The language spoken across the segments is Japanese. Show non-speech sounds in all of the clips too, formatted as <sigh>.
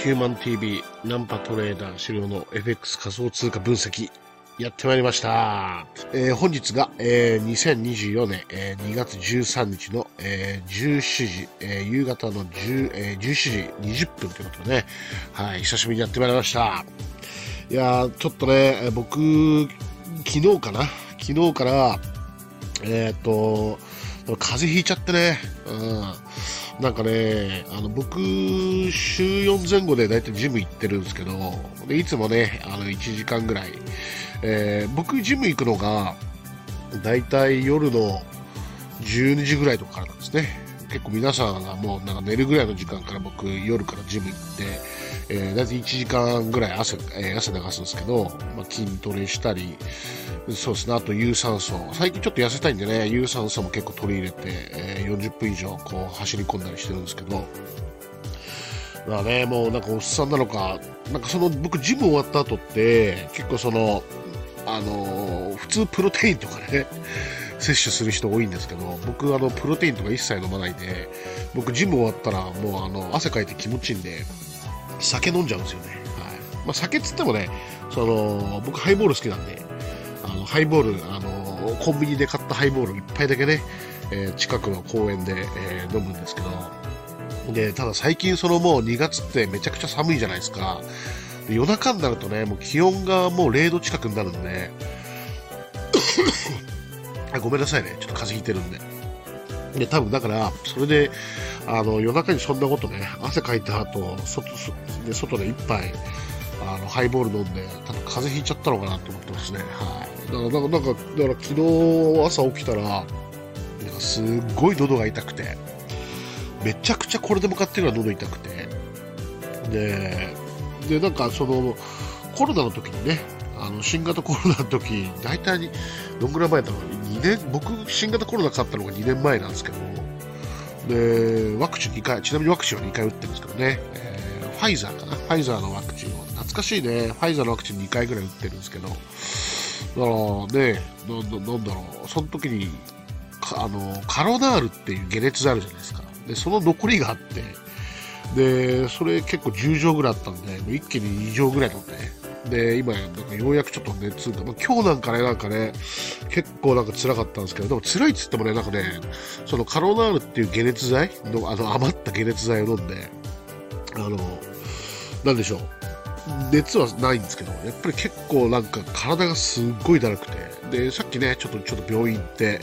ヒューマン TV ナンパトレーダー資料の FX 仮想通貨分析やってまいりました。えー本日が、えー2024年、えー2月13日の、えー17時、えー夕方の10、えー17時20分ということでね、はい、久しぶりにやってまいりました。いやちょっとね、僕、昨日かな？昨日から、えーっと、風邪ひいちゃってね、うん。なんかね、あの僕、週4前後で大体ジム行ってるんですけど、でいつもね、あの1時間ぐらい、えー僕、ジム行くのが、大体夜の12時ぐらいとかからなんですね。結構皆さんがもうなんか寝るぐらいの時間から僕、夜からジム行って、えー大体1時間ぐらい汗,、えー汗流すんですけど、まあ、筋トレしたり、そうですね、あと有酸素。最近ちょっと痩せたいんでね、有酸素も結構取り入れて、えー40分以上こう走り込んだりしてるんですけど、まあね、もうなんかおっさんなのか、なんかその僕ジム終わった後って、結構その、あのー普通プロテインとかね、摂取する人多いんですけど、僕あのプロテインとか一切飲まないで、僕ジム終わったらもうあの汗かいて気持ちいいんで、酒飲んじゃうんですよね。はい。まあ酒っつってもね、その、僕ハイボール好きなんで、あの、ハイボール、あの、コンビニで買ったハイボール一杯だけね、えー近くの公園で、えー飲むんですけど、で、ただ最近そのもう2月ってめちゃくちゃ寒いじゃないですか。で夜中になるとね、もう気温がもう0度近くになるんで、ごめんなさいね、ちょっと風邪ひいてるんで。で、多分だから、それで、あの、夜中にそんなことね、汗かいた後、外、で外で一杯、あの、ハイボール飲んで、多分風邪ひいちゃったのかなと思ってますね。はい。だから、なんか、だから昨日朝起きたら、なんかすっごい喉が痛くて、めちゃくちゃこれでもかっていうぐらい喉痛くて、で、で、なんかその、コロナの時にね、あの、新型コロナの時、大体、どんぐらい前だろう、年、僕、新型コロナかかったのが2年前なんですけど、で、ワクチン2回、ちなみにワクチンは2回打ってるんですけどね、えーファイザーかな、ファイザーのワクチンを、懐かしいね、ファイザーのワクチン2回ぐらい打ってるんですけど、だからね、なんだろう、その時に、あの、カロナールっていう解熱剤あるじゃないですか。で、その残りがあって、で、それ結構10錠ぐらいあったんで、一気に2錠ぐらい飲んで、で、今、なんかようやくちょっと熱が、まあ、今日なんかね、なんかね、結構なんか辛かったんですけど、でも辛いっつってもね、なんかね、そのカロナールっていう解熱剤の、あの余った解熱剤を飲んで、あの、なんでしょう。熱はないんですけど、やっぱり結構なんか体がすっごいだるくて、で、さっきね、ちょっと、ちょっと病院行って、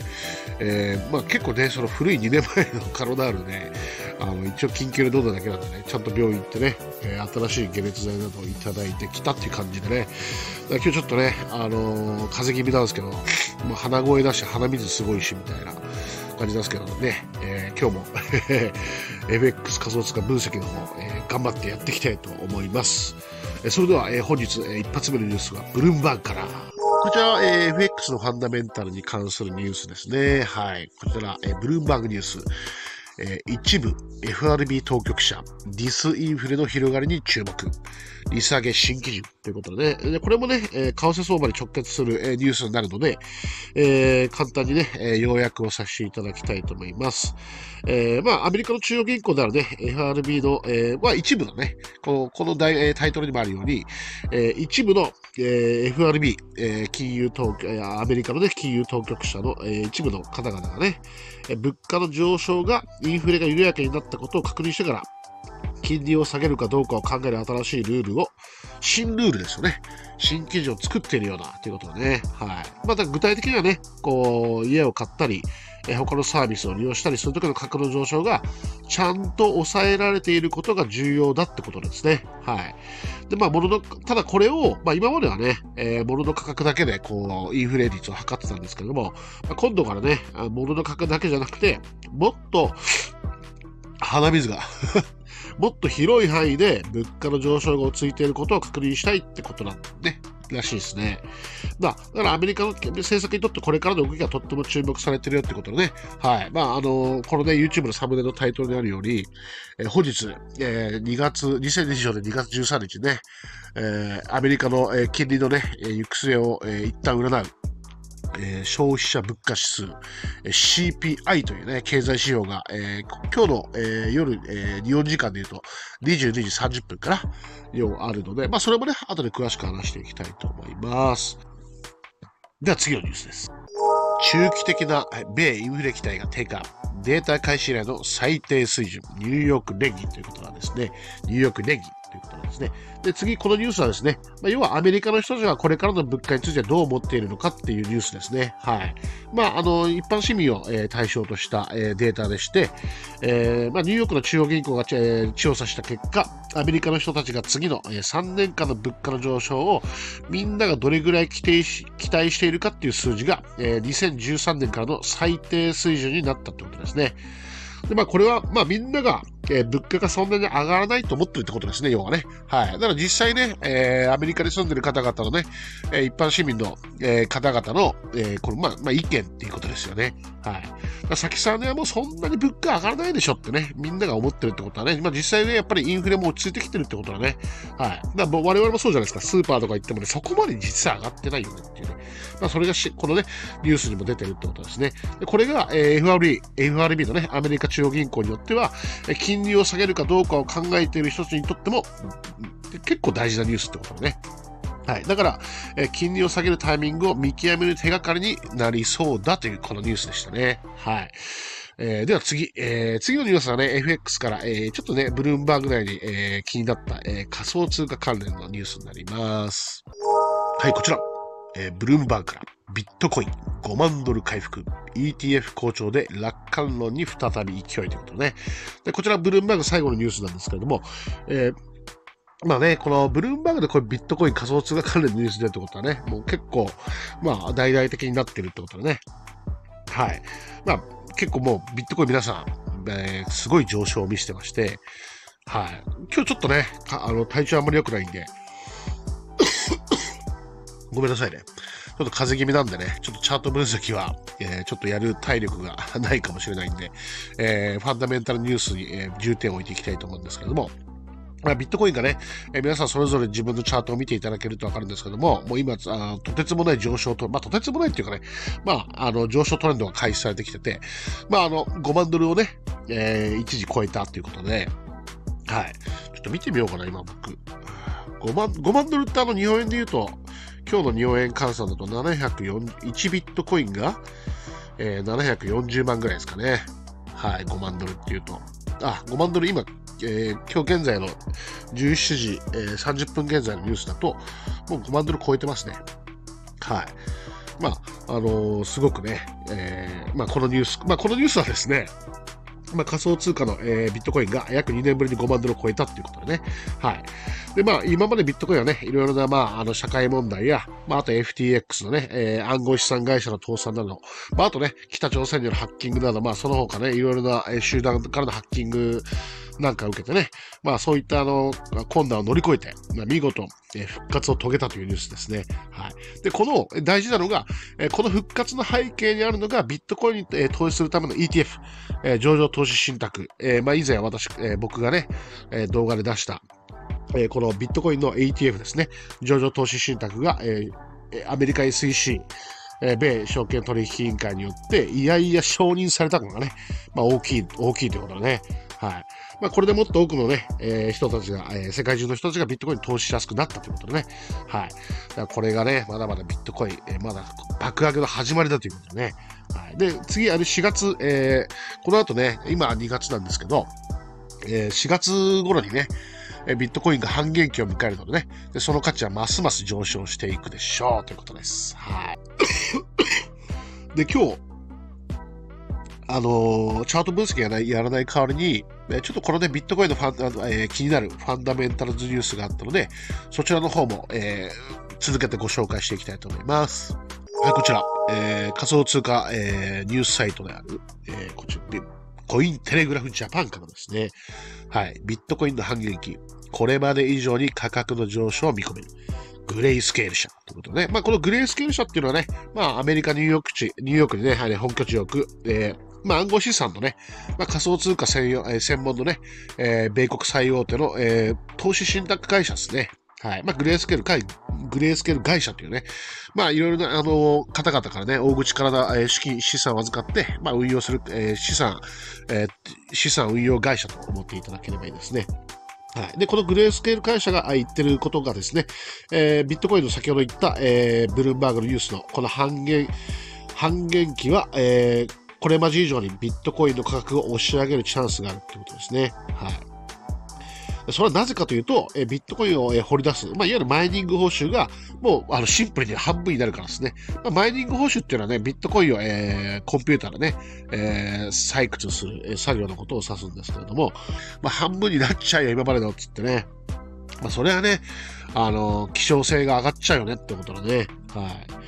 えーまあ結構ね、その古い2年前のカロナールね、あの、一応緊急で飲んだだけなんでね、ちゃんと病院行ってね、えー新しい解熱剤などをいただいてきたっていう感じでね、今日ちょっとね、あのー風邪気味なんですけど、まあ鼻声だし、鼻水すごいし、みたいな感じなんですけどね、えー今日も <laughs> FX 仮想通貨分析の方、えー頑張ってやっていきたいと思います。それでは、えー本日、えー一発目のニュースはブルームバーグから。こちらは、えー FX のファンダメンタルに関するニュースですね。はい。こちら、えーブルームバーグニュース。えー一部 FRB 当局者、ディスインフレの広がりに注目。利下げ新基準ということで、でこれもね、えー為替相場に直結する、えーニュースになるので、えー簡単にね、えー要約をさせていただきたいと思います。えーまあ、アメリカの中央銀行であるね、FRB の、えーまあ、一部のね、このこの大えータイトルにもあるように、えー一部の、えー FRB、えー金融当局、えーアメリカのね、金融当局者の、えー一部の方々がね、えー物価の上昇がイインフレが緩やかになったことを確認してから、金利を下げるかどうかを考える新しいルールを、新ルールですよね。新基準を作っているようなということでね。はい。また具体的にはね、こう、家を買ったり、え他のサービスを利用したりするときの価格の上昇が、ちゃんと抑えられていることが重要だってことですね。はい。で、まあ、物の、ただこれを、まあ、今まではね、えー物の価格だけで、こう、インフレ率を測ってたんですけども、まあ今度からね、あ物の価格だけじゃなくて、もっと、鼻水が <laughs> もっと広い範囲で物価の上昇が落ち着いていることを確認したいってことなんね。らしいですね。まあ、だからアメリカの政策にとってこれからの動きがとっても注目されてるよってことでね。はい。まあ、あのこのね、YouTube のサムネのタイトルにあるように、えー本日、えー2月、2024年2月13日ね、えーアメリカの、えー金利のね、え行く末を、えー一旦占う、えー、消費者物価指数、えー、CPI というね、経済指標が、えー、今日の、えー、夜、えー、日本時間で言うと22時30分から、要あるので、まあ、それもね、後で詳しく話していきたいと思います。では次のニュースです。中期的な米インフレ期待が低下。データ開始以来の最低水準。ニューヨーク連銀ということなんですね。ニューヨーク連銀。ということなんですね。で、次、このニュースはですね、まあ、要はアメリカの人たちがこれからの物価についてどう思っているのかっていうニュースですね。はい。まあ、あの、一般市民を、えー、対象とした、えー、データでして、えー、まあ、ニューヨークの中央銀行が、えー、調査した結果、アメリカの人たちが次の、えー、3年間の物価の上昇をみんながどれぐらい期待し期待しているかっていう数字が、えー、2013年からの最低水準になったってことですね。で、まあ、これは、まあ、みんなが、えー、物価がそんなに上がらないと思ってるってことですね、要はね。はい。だから実際ね、えー、アメリカに住んでる方々のね、えー、一般市民の、えー、方々の、えー、この、まあ、まあ、意見っていうことですよね。はい。先さんね、もうそんなに物価上がらないでしょってね、みんなが思ってるってことはね、まあ実際ね、やっぱりインフレも落ち着いてきてるってことはね、はい。だから我々もそうじゃないですか、スーパーとか行ってもね、そこまで実際上がってないよねっていうね。まあそれがし、このね、ニュースにも出てるってことですね。でこれが、えー、FRB、FRB のね、アメリカ中央銀行によっては、金利を下げるかどうかを考えている人たちにとっても、結構大事なニュースってことだね。はい。だから、え金利を下げるタイミングを見極める手がかりになりそうだというこのニュースでしたね。はい。えー、では次、えー、次のニュースはね、FX から、えー、ちょっとね、ブルームバーグ内に、え、気になった、え、仮想通貨関連のニュースになります。はい、こちら。え、ブルームバーグから、ビットコイン5万ドル回復、ETF 好調で楽観論に再び勢いということね。で、こちらブルームバーグ最後のニュースなんですけれども、えーまあね、このブルームバーグでこれビットコイン仮想通貨関連のニュースでってことはね、もう結構、まあ大々的になってるってことだね。はい。まあ結構もうビットコイン皆さん、えー、すごい上昇を見せてまして、はい。今日ちょっとね、あの体調あんまり良くないんで、<coughs> ごめんなさいね。ちょっと風邪気味なんでね、ちょっとチャート分析は、えー、ちょっとやる体力がないかもしれないんで、えー、ファンダメンタルニュースに、え、重点を置いていきたいと思うんですけども、まあ、ビットコインがね、えー、皆さんそれぞれ自分のチャートを見ていただけるとわかるんですけども、もう今、あとてつもない上昇と、まあ、とてつもないっていうかね、まあ、あの、上昇トレンドが開始されてきてて、まあ、あの、5万ドルをね、えー、一時超えたっていうことで、はい。ちょっと見てみようかな、今僕。5万、5万ドルってあの、日本円で言うと、今日の日本円換算だと701ビットコインが、えー、740万ぐらいですかね。はい、5万ドルっていうと。あ、5万ドル今、えー、今日現在の17時、えー、30分現在のニュースだと、もう5万ドル超えてますね。はい。まあ、あのー、すごくね、えー、まあ、このニュース、まあ、このニュースはですね、まあ、仮想通貨の、えー、ビットコインが約2年ぶりに5万ドルを超えたっていうことでね。はい。で、まあ、今までビットコインはね、いろいろな、まあ、あの、社会問題や、まあ、あと FTX のね、えー、暗号資産会社の倒産など、まあ、あとね、北朝鮮によるハッキングなど、まあ、その他ね、いろいろな、集団からのハッキングなんか受けてね、まあ、そういったあの、困難を乗り越えて、見事、え、復活を遂げたというニュースですね。はい。で、この、大事なのが、え、この復活の背景にあるのが、ビットコインに、え、投資するための ETF、え、上場投資信託、え、まあ、以前私、え、僕がね、え、動画で出した、え、このビットコインの ETF ですね、上場投資信託が、え、アメリカ SEC、え、米証券取引委員会によって、いやいや承認されたのがね、まあ大きい、大きいということだね。はい。まあこれでもっと多くのね、えー、人たちが、えー、世界中の人たちがビットコインに投資しやすくなったということでね。はい。だからこれがね、まだまだビットコイン、えー、まだ爆上げの始まりだということでね。はい。で、次、あれ4月、えー、この後ね、今2月なんですけど、えー、4月頃にね、えビットコインが半減期を迎えるのでねで、その価値はますます上昇していくでしょうということです。はい。で、今日、あのー、チャート分析やないやらない代わりに、えちょっとこれでビットコインのファン、あのえー、気になるファンダメンタルズニュースがあったので、そちらの方も、えー、続けてご紹介していきたいと思います。はい、こちら、え、仮想通貨、え、ニュースサイトである、え、こちら、コインテレグラフジャパンからですね、はい、ビットコインの半減期、これまで以上に価格の上昇を見込める。グレイスケール社ということでね。まあ、このグレイスケール社っていうのはね、まあ、アメリカ、ニューヨーク地、ニューヨークにね、はい、本拠地を置く、えー、まあ、暗号資産のね、まあ、仮想通貨専用、えー、専門のね、えー、米国最大手の、えー、投資信託会社ですね。はい。まあ、グレースケール会、グレースケール会社というね、まあ、いろいろな、あの、方々からね、大口から、えー、資金、資産を預かって、まあ、運用する、えー、資産、えー、資産運用会社と思っていただければいいですね。はい。で、このグレースケール会社が言ってることがですね、えー、ビットコインの先ほど言った、えー、ブルームバーグのニュースのこの半減、半減期は、えー、これまで以上にビットコインの価格を押し上げるチャンスがあるってことですね。はい。それはなぜかというと、えビットコインを、え掘り出す、まあ、いわゆるマイニング報酬が、もうあのシンプルに半分になるからですね。まあ、マイニング報酬っていうのはね、ビットコインを、えー、コンピューターでね、えー、採掘する、え作業のことを指すんですけれども、まあ、半分になっちゃうよ、今までのっつってね。まあ、それはね、あの、希少性が上がっちゃうよねってことだね。はい。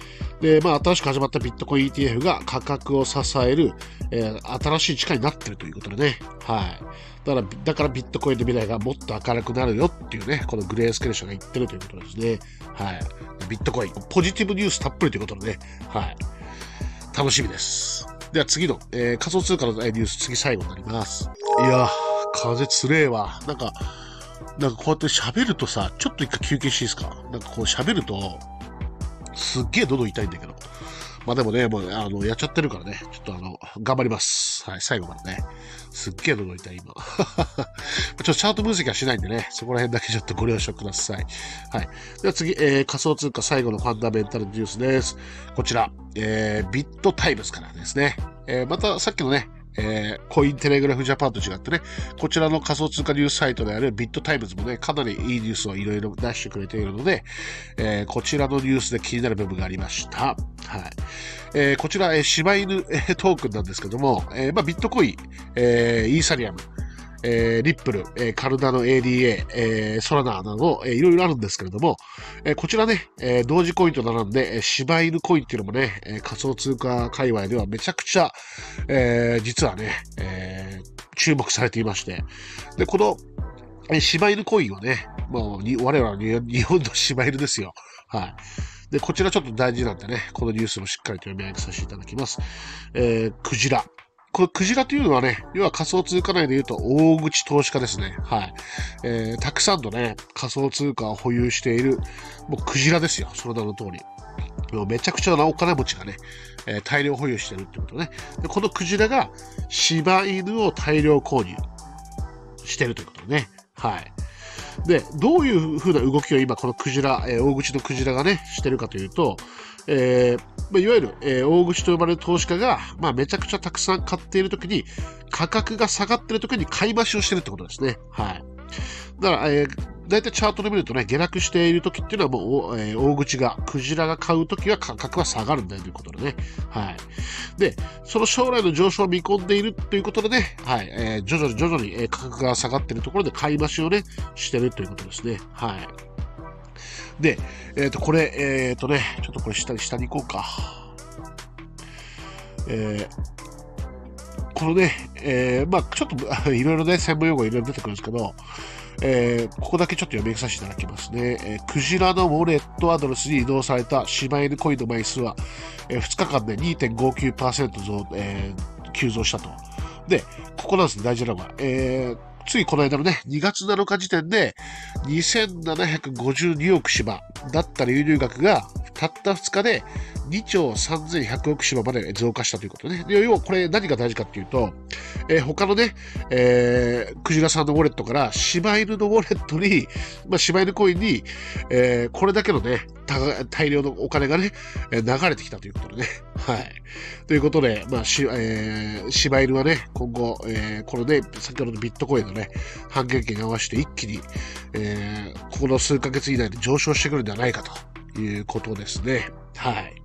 で、まあ、新しく始まったビットコイン ETF が価格を支える、えー、新しい力になってるということでね。はい。だから、だからビットコインの未来がもっと明るくなるよっていうね、このグレースケル社が言ってるということですね。はい。ビットコイン、ポジティブニュースたっぷりということでね。はい。楽しみです。では次の、えー、仮想通貨のニュース、次最後になります。いやー、風つれえわ。なんか、なんかこうやって喋るとさ、ちょっと一回休憩していいですか？なんかこう喋ると、すっげえ喉痛いんだけど。まあでもね、もう、あの、やっちゃってるからね、ちょっとあの、頑張ります。はい、最後までね。すっげえ喉痛い、今。<laughs> ちょっとチャート分析はしないんでね、そこら辺だけちょっとご了承ください。はい。では次、えー、仮想通貨最後のファンダメンタルニュースです。こちら、えー、ビットタイムズからですね。えー、またさっきのね、えー、コインテレグラフジャパンと違ってね、こちらの仮想通貨ニュースサイトであるビットタイムズもね、かなりいいニュースをいろいろ出してくれているので、えー、こちらのニュースで気になる部分がありました。はい。えー、こちら、えー、柴犬、えー、トークンなんですけども、えーまあ、ビットコイン、えー、イーサリアム、えー、リップル、えー、カルダの ADA、えー、ソラナーなど、えー、いろいろあるんですけれども、えー、こちらね、えー、同時コインと並んで、えー、柴犬コインっていうのもね、えー、仮想通貨界隈ではめちゃくちゃ、えー、実はね、えー、注目されていまして、で、この、えー、柴犬コインはね、もうに、我々は日本の柴犬ですよ。はい。で、こちらちょっと大事なんでね、このニュースもしっかりと読み上げさせていただきます。えー、クジラ。これ、クジラというのはね、要は仮想通貨内で言うと大口投資家ですね。はい。えー、たくさんのね、仮想通貨を保有している、もうクジラですよ。その名の通り。もうめちゃくちゃなお金持ちがね、えー、大量保有してるってことね。で、このクジラが柴犬を大量購入してるということね。はい。で、どういう風な動きを今このクジラ、えー、大口のクジラがね、してるかというと、えー、まあ、いわゆる、えー、大口と呼ばれる投資家が、まあ、めちゃくちゃたくさん買っているときに、価格が下がっているときに買い増しをしてるってことですね。はい。だから、えー、大体チャートで見るとね、下落している時っていうのはもう、えー、大口が、クジラが買う時は価格は下がるんだよということでね。はい。で、その将来の上昇を見込んでいるということでね、はい、えー、徐々に徐々に、え価格が下がっているところで買い増しをね、してるということですね。はい。で、えっ、ー、と、これ、えっ、ー、とね、ちょっとこれ下に、下に行こうか。えー、このね、えー、まあちょっと <laughs> いろいろね、専門用語いろいろ出てくるんですけど、えー、ここだけちょっと読みさせていただきますね。えー、クジラのウォレットアドレスに移動された柴犬コインの枚数は、えー、2日間で2.59%増、えー、急増したと。で、ここなんですね、大事なのが。えー、ついこの間のね、2月7日時点で2752億島だった流入額がたった2日で2兆3100億芝まで増加したということね。要はこれ何が大事かっていうと、えー、他のね、えー、クジラさんのウォレットから柴犬のウォレットに、まあ、柴犬コインに、えー、これだけのね、大量のお金がね、流れてきたということでね。<laughs> はい。ということで、まあ、し、えー、柴犬はね、今後、えー、このね、先ほどのビットコインのね、半減期に合わせて一気に、えー、この数ヶ月以内で上昇してくるんではないかということですね。はい。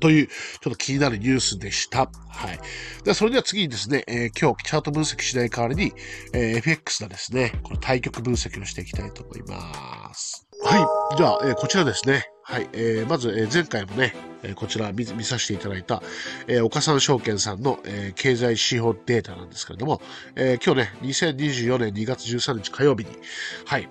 という、ちょっと気になるニュースでした。はい。では、それでは次にですね、えー、今日チャート分析しない代わりに、えー、FX のですね、この対局分析をしていきたいと思います。はい。じゃあ、えー、こちらですね。はい。えー、まず、えー、前回もね、え、こちら見させていただいた、えー、岡三証券さんの、えー、経済指標データなんですけれども、えー、今日ね、2024年2月13日火曜日に、はい、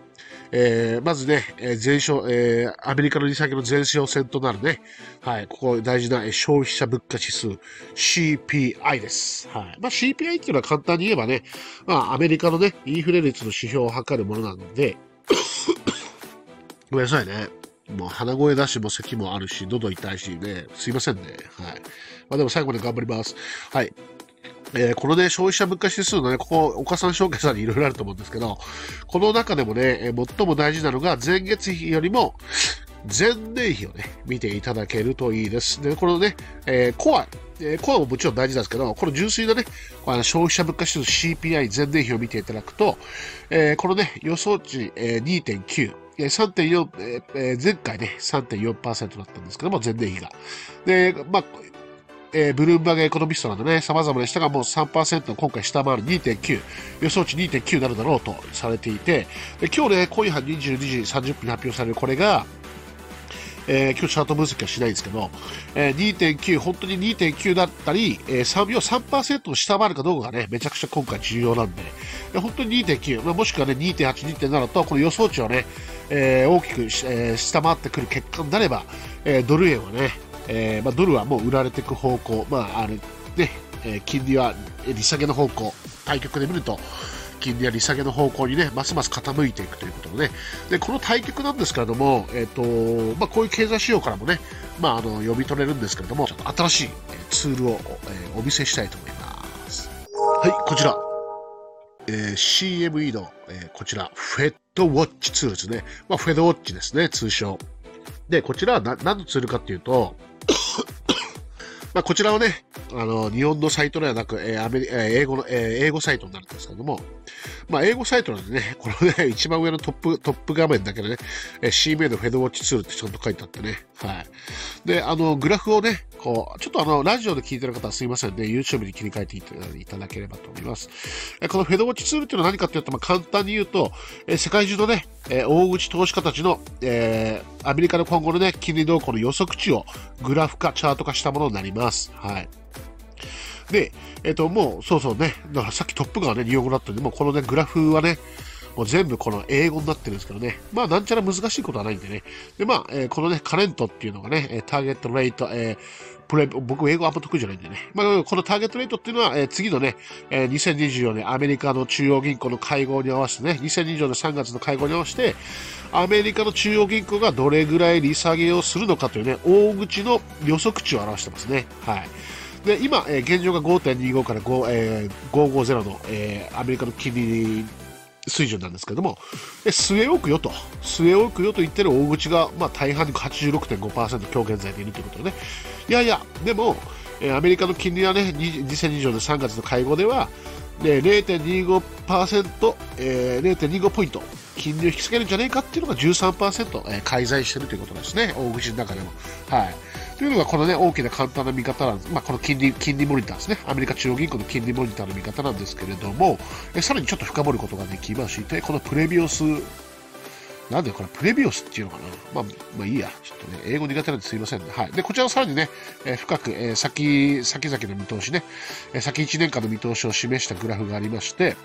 えー、まずね、えー、前哨、えー、アメリカの利下げの前哨戦となるね、はい、ここ大事な、えー、消費者物価指数 CPI です。はい。まあ CPI っていうのは簡単に言えばね、まあアメリカのね、インフレ率の指標を測るものなので、<coughs> ごめんなさいね。もう鼻声だし、も咳もあるし、喉痛いしね、すいませんね。はい。まあでも最後まで頑張ります。はい。えー、このね、消費者物価指数のね、ここ、岡さん証券さんにいろいろあると思うんですけど、この中でもね、えー、最も大事なのが、前月比よりも、前年比をね、見ていただけるといいです。で、このね、えー、コア、えー、コアももちろん大事なんですけど、この純粋なね、あの消費者物価指数 CPI 前年比を見ていただくと、えー、このね、予想値、えー、2.9、え3.4、えー、前回ね、3.4%だったんですけども、前年比が。で、まあ、えー、ブルームバーグエコノミストなどね、様々な人がもう3%今回下回る2.9、予想値2.9になるだろうとされていて、で今日ね、今夜22時30分に発表されるこれが、えー、今日チャート分析はしないんですけど、えー、2.9、本当に2.9だったり、えー、3秒3%を下回るかどうかがね、めちゃくちゃ今回重要なんで、で本当に2.9、まあ、もしくはね、2.8、2.7と、この予想値をね、えー、大きく、えー、下回ってくる結果になれば、えー、ドル円はね、えーまあ、ドルはもう売られていく方向、まああれねえー、金利は利下げの方向、対局で見ると、金利は利下げの方向にね、ますます傾いていくということでね、でこの対局なんですけれども、えーとまあ、こういう経済指標からもね、まあ、あの読み取れるんですけれどもちょっと、新しいツールを、えー、お見せしたいと思います。はい、こちら。えー、CME の、えー、こちら、フェットウォッチツールですね。まあ、フェドウォッチですね、通称。で、こちらは何のツールかっていうと、まあ、こちらはね、あの、日本のサイトではなく、えー、アメリ、えー、英語の、えー、英語サイトになるんですけども、まあ、英語サイトなんでね、このね、<laughs> 一番上のトップ、トップ画面だけでね、えー、CMA のフェドウォッチツールってちゃんと書いてあってね、はい。で、あの、グラフをね、こう、ちょっとあの、ラジオで聞いてる方はすいませんね、YouTube に切り替えていただければと思います。このフェドウォッチツールっていうのは何かっていうと、まあ、簡単に言うと、え世界中のね、え大口投資家たちの、えー、アメリカの今後のね、金利動向の予測値をグラフ化、チャート化したものになります。はい。で、えっ、ー、と、もう、そうそうね、だからさっきトップがね、日本語だったんで、もうこのね、グラフはね、もう全部この英語になってるんですけどね。まあ、なんちゃら難しいことはないんでね。で、まあ、えー、このね、カレントっていうのがね、ターゲットレート、えー、プレ僕、英語あんま得意じゃないんでね。まあ、このターゲットレートっていうのは、えー、次のね、えー、2024年アメリカの中央銀行の会合に合わせてね、2024年3月の会合に合わせて、アメリカの中央銀行がどれぐらい利下げをするのかというね、大口の予測値を表してますね。はい。で今、えー、現状が5.25から5、えー、550の、えー、アメリカの金利水準なんですけども、据え置くよと、据え置くよと言ってる大口が、まあ、大半86.5%今日現在でいるということでね、いやいや、でも、えアメリカの金利はね、2020年3月の会合では、で0.25%、えー、0.25ポイント、金利を引き下げるんじゃねえかっていうのが13%、えー、介在しているということですね、大口の中でも。はい。というのがこのね、大きな簡単な見方なんです。まあ、この金利、金利モニターですね。アメリカ中央銀行の金利モニターの見方なんですけれども、えさらにちょっと深掘ることができまして、このプレビオス、なんでこれプレビオスっていうのかなまあ、まあいいや。ちょっとね、英語苦手なんですいませんね。はい。で、こちらをさらにね、え、深く、え、先、先々の見通しね、え、先1年間の見通しを示したグラフがありまして、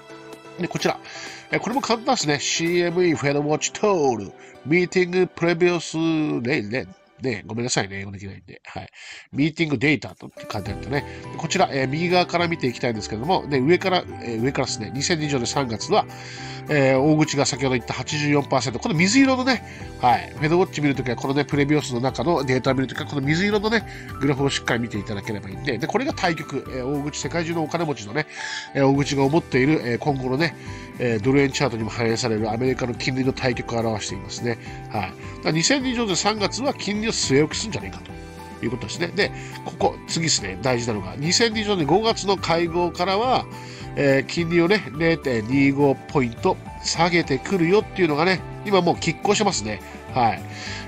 で、こちら。えこれも簡単ですね。CME フェドウォッチトール、ミーティングプレビオスレイレン。ね、ごめんなさいね、英語できないんで。はい。ミーティングデータとって書いてあるとね、こちら、えー、右側から見ていきたいんですけども、で、上から、えー、上からですね、2020年3月は、えー、大口が先ほど言った84%、この水色のね、はい、フェドウォッチ見るときは、このね、プレビオスの中のデータを見るときは、この水色のね、グラフをしっかり見ていただければいいんで、で、これが対局、えー、大口、世界中のお金持ちのね、えー、大口が思っている、えー、今後のね、えー、ドル円チャートにも反映されるアメリカの金利の対局を表していますね。はい。だ2020年3月は金利を据え置きするんじゃないかと。いうことですね。で、ここ、次ですね、大事なのが、2020年5月の会合からは、えー、金利をね、0.25ポイント下げてくるよっていうのがね、今もう拮抗してますね。はい。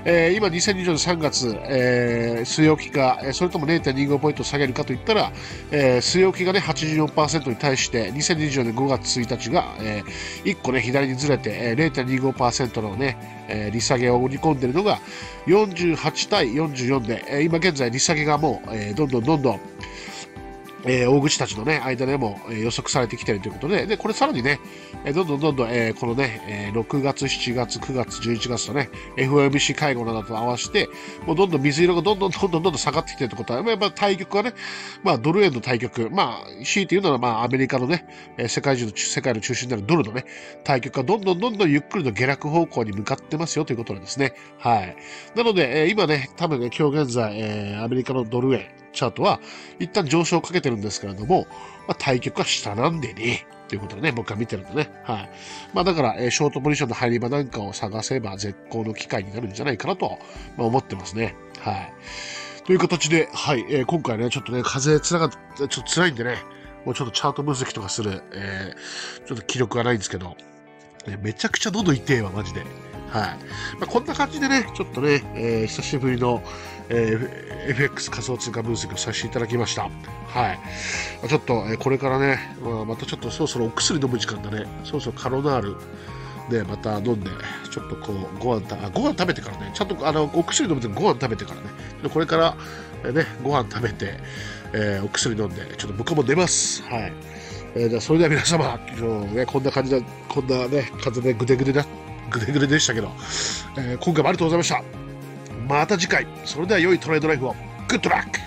えー、今2020年3月、えー、据え置きか、それとも0.25ポイント下げるかといったら、えー、据え置きがね、84%に対して、2020年5月1日が、えー、1個ね、左にずれて、えー、0.25%のね、えー、利下げを織り込んでいるのが、48対44で、えー、今現在利下げがもう、えー、どんどんどんどん、えー、大口たちのね、間でも、えー、予測されてきているということで、で、これさらにね、えー、どんどんどんどん、えー、このね、え、6月、7月、9月、11月とね、FOMC 会合などと合わせて、もうどんどん水色がどんどんどんどんどん下がってきてるってことは、やっぱ対局はね、まあ、ドル円の対局、まあ、強いて言うなら、まあ、アメリカのね、え、世界中の、世界の中心になるドルのね、対局がどんどんどんどんゆっくりと下落方向に向かってますよということなんですね。はい。なので、えー、今ね、多分ね、今日現在、えー、アメリカのドル円、チャートは一旦上昇をかけてるんですけれども、まあ、対局は下なんでね、ということでね、僕は見てるんでね。はい。まあだから、えー、ショートポジションの入り場なんかを探せば絶好の機会になるんじゃないかなと、まあ、思ってますね。はい。という形で、はい、えー、今回ね、ちょっとね、風つらがって、ちょっと辛いんでね、もうちょっとチャート分析とかする、えー、ちょっと気力がないんですけど、えめちゃくちゃ喉痛えわ、マジで。はい。まあ、こんな感じでね、ちょっとね、えー、久しぶりの、えー、FX 仮想通貨分析をさせていただきました。はい。ちょっと、えー、これからね、まあ、またちょっとそろそろお薬飲む時間だね。そろそろカロナールでまた飲んで、ちょっとこう、ご飯た、ご飯食べてからね、ちゃんとあの、お薬飲むとご飯食べてからね、これから、えー、ね、ご飯食べて、えー、お薬飲んで、ちょっと僕も寝ます。はい。えー、じゃそれでは皆様、今日ね、こんな感じで、こんなね、風でぐでぐでな、ぐでぐででしたけど、えー、今回もありがとうございました。また次回、それでは良いトレードライフを。グッドラック